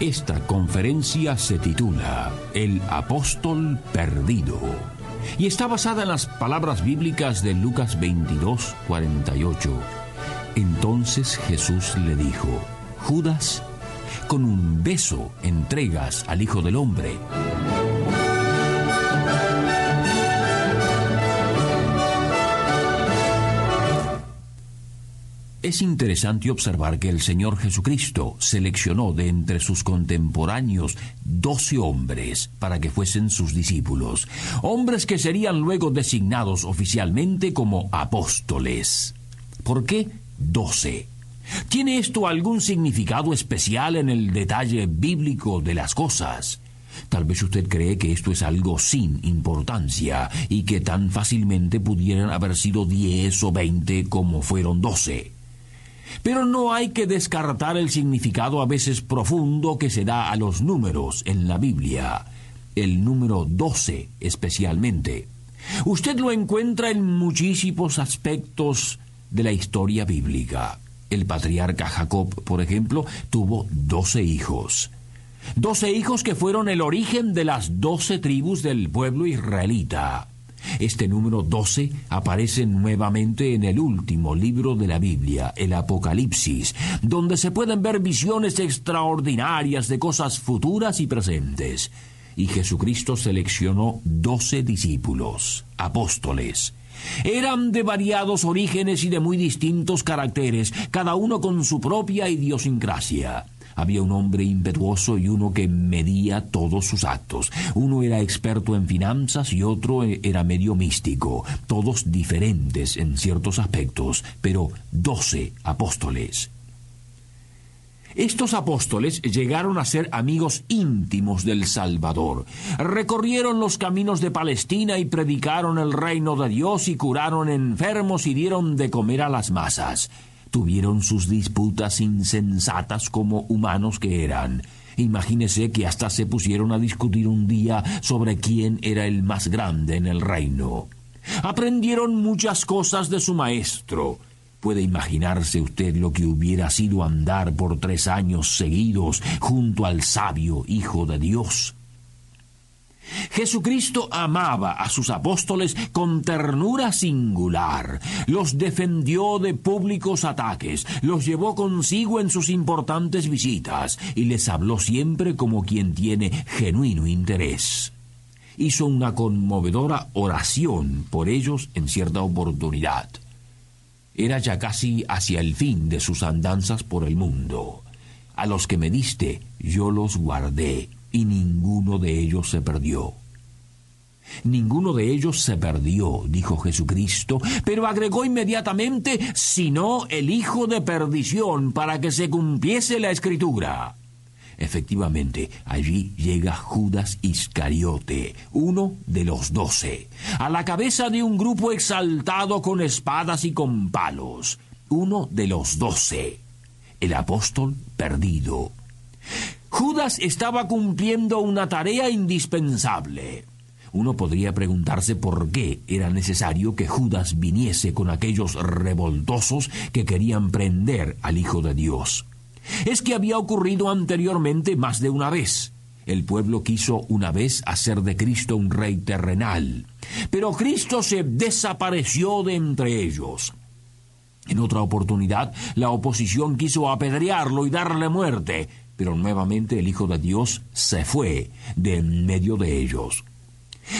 Esta conferencia se titula El apóstol perdido y está basada en las palabras bíblicas de Lucas 22, 48. Entonces Jesús le dijo, Judas, con un beso entregas al Hijo del Hombre. Es interesante observar que el Señor Jesucristo seleccionó de entre sus contemporáneos doce hombres para que fuesen sus discípulos, hombres que serían luego designados oficialmente como apóstoles. ¿Por qué doce? ¿Tiene esto algún significado especial en el detalle bíblico de las cosas? Tal vez usted cree que esto es algo sin importancia y que tan fácilmente pudieran haber sido diez o veinte como fueron doce. Pero no hay que descartar el significado a veces profundo que se da a los números en la Biblia, el número 12 especialmente. Usted lo encuentra en muchísimos aspectos de la historia bíblica. El patriarca Jacob, por ejemplo, tuvo doce hijos. Doce hijos que fueron el origen de las doce tribus del pueblo israelita. Este número 12 aparece nuevamente en el último libro de la Biblia, el Apocalipsis, donde se pueden ver visiones extraordinarias de cosas futuras y presentes. Y Jesucristo seleccionó doce discípulos, apóstoles. Eran de variados orígenes y de muy distintos caracteres, cada uno con su propia idiosincrasia. Había un hombre impetuoso y uno que medía todos sus actos. Uno era experto en finanzas y otro era medio místico, todos diferentes en ciertos aspectos, pero doce apóstoles. Estos apóstoles llegaron a ser amigos íntimos del Salvador. Recorrieron los caminos de Palestina y predicaron el reino de Dios y curaron enfermos y dieron de comer a las masas tuvieron sus disputas insensatas como humanos que eran. Imagínese que hasta se pusieron a discutir un día sobre quién era el más grande en el reino. Aprendieron muchas cosas de su maestro. Puede imaginarse usted lo que hubiera sido andar por tres años seguidos junto al sabio Hijo de Dios. Jesucristo amaba a sus apóstoles con ternura singular, los defendió de públicos ataques, los llevó consigo en sus importantes visitas y les habló siempre como quien tiene genuino interés. Hizo una conmovedora oración por ellos en cierta oportunidad. Era ya casi hacia el fin de sus andanzas por el mundo. A los que me diste, yo los guardé y ninguno de ellos se perdió. Ninguno de ellos se perdió, dijo Jesucristo, pero agregó inmediatamente, sino el hijo de perdición, para que se cumpliese la escritura. Efectivamente, allí llega Judas Iscariote, uno de los doce, a la cabeza de un grupo exaltado con espadas y con palos, uno de los doce, el apóstol perdido. Judas estaba cumpliendo una tarea indispensable. Uno podría preguntarse por qué era necesario que Judas viniese con aquellos revoltosos que querían prender al Hijo de Dios. Es que había ocurrido anteriormente más de una vez. El pueblo quiso una vez hacer de Cristo un rey terrenal, pero Cristo se desapareció de entre ellos. En otra oportunidad, la oposición quiso apedrearlo y darle muerte, pero nuevamente el Hijo de Dios se fue de en medio de ellos.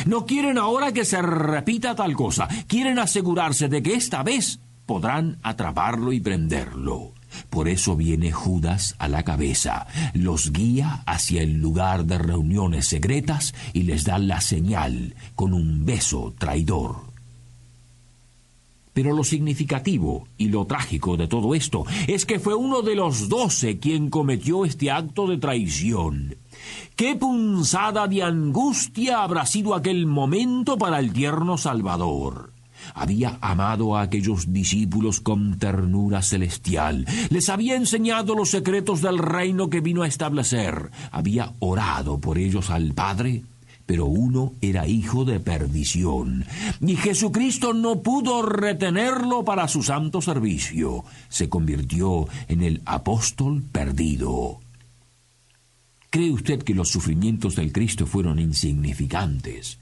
No quieren ahora que se repita tal cosa, quieren asegurarse de que esta vez podrán atraparlo y prenderlo. Por eso viene Judas a la cabeza, los guía hacia el lugar de reuniones secretas y les da la señal con un beso traidor. Pero lo significativo y lo trágico de todo esto es que fue uno de los doce quien cometió este acto de traición. Qué punzada de angustia habrá sido aquel momento para el tierno Salvador. Había amado a aquellos discípulos con ternura celestial, les había enseñado los secretos del reino que vino a establecer, había orado por ellos al Padre, pero uno era hijo de perdición, y Jesucristo no pudo retenerlo para su santo servicio, se convirtió en el apóstol perdido. ¿Cree usted que los sufrimientos del Cristo fueron insignificantes?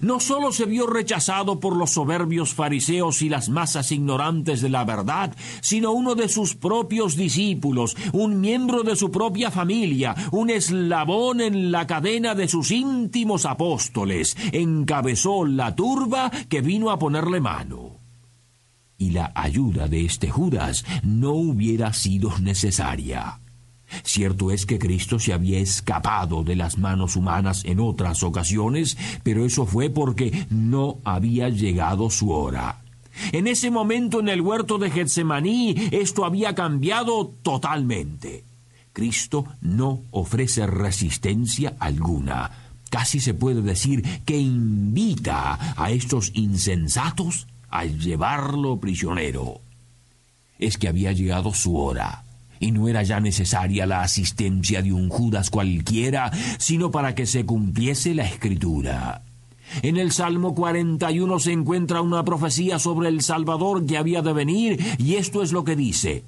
No sólo se vio rechazado por los soberbios fariseos y las masas ignorantes de la verdad, sino uno de sus propios discípulos, un miembro de su propia familia, un eslabón en la cadena de sus íntimos apóstoles, encabezó la turba que vino a ponerle mano. Y la ayuda de este Judas no hubiera sido necesaria. Cierto es que Cristo se había escapado de las manos humanas en otras ocasiones, pero eso fue porque no había llegado su hora. En ese momento en el huerto de Getsemaní esto había cambiado totalmente. Cristo no ofrece resistencia alguna. Casi se puede decir que invita a estos insensatos a llevarlo prisionero. Es que había llegado su hora y no era ya necesaria la asistencia de un Judas cualquiera, sino para que se cumpliese la escritura. En el Salmo 41 se encuentra una profecía sobre el Salvador que había de venir, y esto es lo que dice.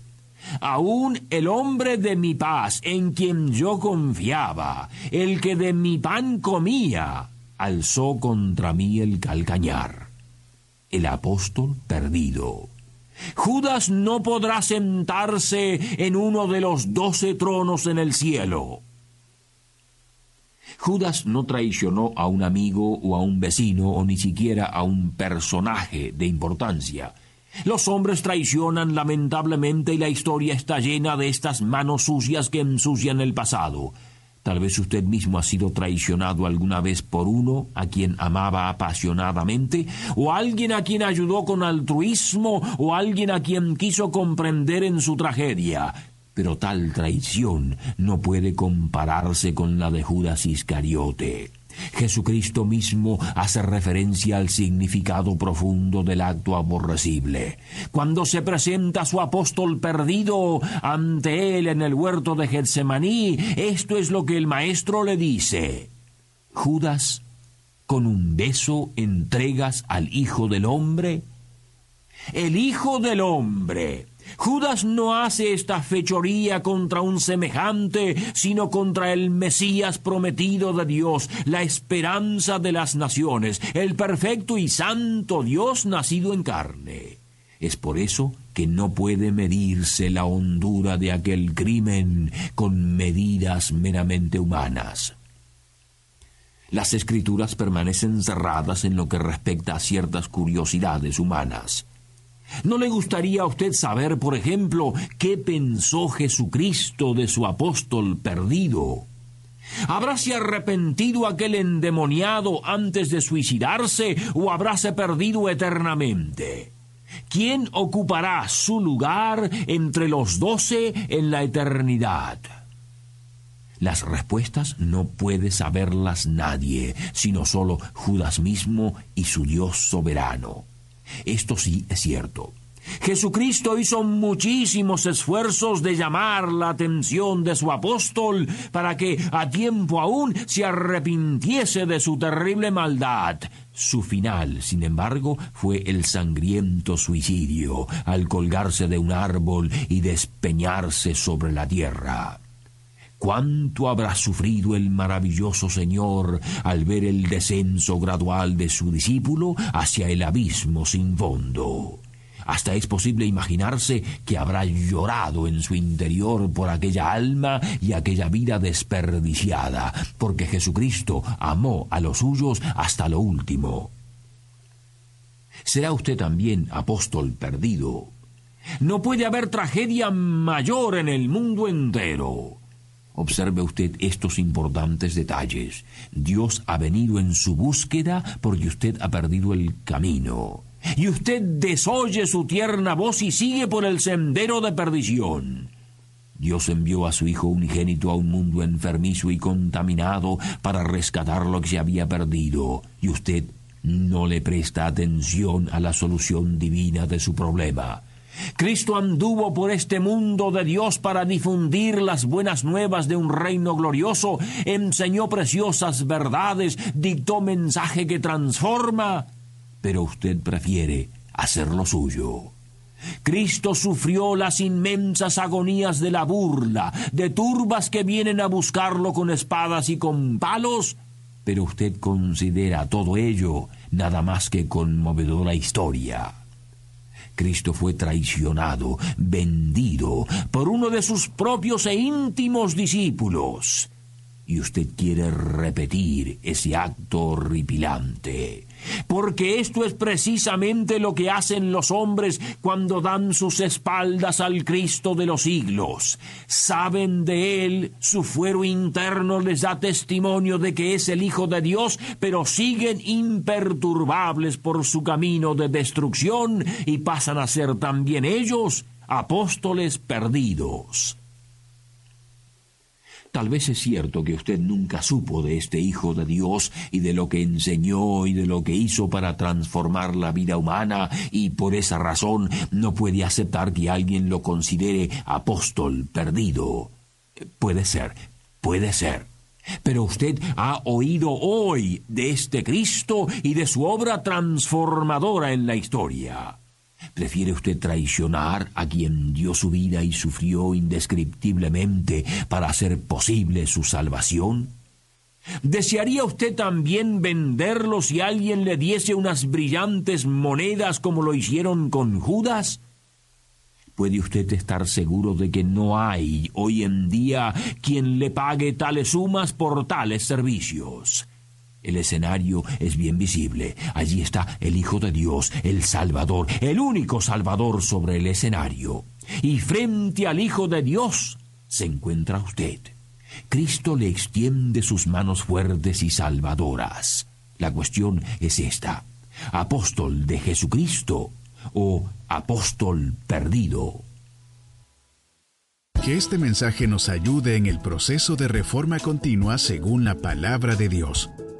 Aún el hombre de mi paz, en quien yo confiaba, el que de mi pan comía, alzó contra mí el calcañar. El apóstol perdido. Judas no podrá sentarse en uno de los doce tronos en el cielo. Judas no traicionó a un amigo o a un vecino o ni siquiera a un personaje de importancia. Los hombres traicionan lamentablemente y la historia está llena de estas manos sucias que ensucian el pasado. Tal vez usted mismo ha sido traicionado alguna vez por uno a quien amaba apasionadamente, o alguien a quien ayudó con altruismo, o alguien a quien quiso comprender en su tragedia. Pero tal traición no puede compararse con la de Judas Iscariote. Jesucristo mismo hace referencia al significado profundo del acto aborrecible. Cuando se presenta su apóstol perdido ante él en el huerto de Getsemaní, esto es lo que el maestro le dice. Judas, con un beso entregas al Hijo del Hombre. El Hijo del Hombre Judas no hace esta fechoría contra un semejante, sino contra el Mesías prometido de Dios, la esperanza de las naciones, el perfecto y santo Dios nacido en carne. Es por eso que no puede medirse la hondura de aquel crimen con medidas meramente humanas. Las escrituras permanecen cerradas en lo que respecta a ciertas curiosidades humanas. ¿No le gustaría a usted saber, por ejemplo, qué pensó Jesucristo de su apóstol perdido? ¿Habráse arrepentido aquel endemoniado antes de suicidarse o habráse perdido eternamente? ¿Quién ocupará su lugar entre los doce en la eternidad? Las respuestas no puede saberlas nadie, sino solo Judas mismo y su Dios soberano. Esto sí es cierto. Jesucristo hizo muchísimos esfuerzos de llamar la atención de su apóstol para que a tiempo aún se arrepintiese de su terrible maldad. Su final, sin embargo, fue el sangriento suicidio al colgarse de un árbol y despeñarse sobre la tierra. ¿Cuánto habrá sufrido el maravilloso Señor al ver el descenso gradual de su discípulo hacia el abismo sin fondo? Hasta es posible imaginarse que habrá llorado en su interior por aquella alma y aquella vida desperdiciada, porque Jesucristo amó a los suyos hasta lo último. ¿Será usted también apóstol perdido? No puede haber tragedia mayor en el mundo entero. Observe usted estos importantes detalles. Dios ha venido en su búsqueda porque usted ha perdido el camino. y usted desoye su tierna voz y sigue por el sendero de perdición. Dios envió a su Hijo unigénito a un mundo enfermizo y contaminado para rescatar lo que se había perdido, y usted no le presta atención a la solución divina de su problema. Cristo anduvo por este mundo de Dios para difundir las buenas nuevas de un reino glorioso, enseñó preciosas verdades, dictó mensaje que transforma, pero usted prefiere hacer lo suyo. Cristo sufrió las inmensas agonías de la burla, de turbas que vienen a buscarlo con espadas y con palos, pero usted considera todo ello nada más que conmovedora historia. Cristo fue traicionado, vendido por uno de sus propios e íntimos discípulos. Y usted quiere repetir ese acto horripilante porque esto es precisamente lo que hacen los hombres cuando dan sus espaldas al Cristo de los siglos. Saben de Él, su fuero interno les da testimonio de que es el Hijo de Dios, pero siguen imperturbables por su camino de destrucción y pasan a ser también ellos apóstoles perdidos. Tal vez es cierto que usted nunca supo de este Hijo de Dios y de lo que enseñó y de lo que hizo para transformar la vida humana y por esa razón no puede aceptar que alguien lo considere apóstol perdido. Puede ser, puede ser. Pero usted ha oído hoy de este Cristo y de su obra transformadora en la historia. ¿Prefiere usted traicionar a quien dio su vida y sufrió indescriptiblemente para hacer posible su salvación? ¿Desearía usted también venderlo si alguien le diese unas brillantes monedas como lo hicieron con Judas? ¿Puede usted estar seguro de que no hay hoy en día quien le pague tales sumas por tales servicios? El escenario es bien visible. Allí está el Hijo de Dios, el Salvador, el único Salvador sobre el escenario. Y frente al Hijo de Dios se encuentra usted. Cristo le extiende sus manos fuertes y salvadoras. La cuestión es esta. ¿Apóstol de Jesucristo o apóstol perdido? Que este mensaje nos ayude en el proceso de reforma continua según la palabra de Dios.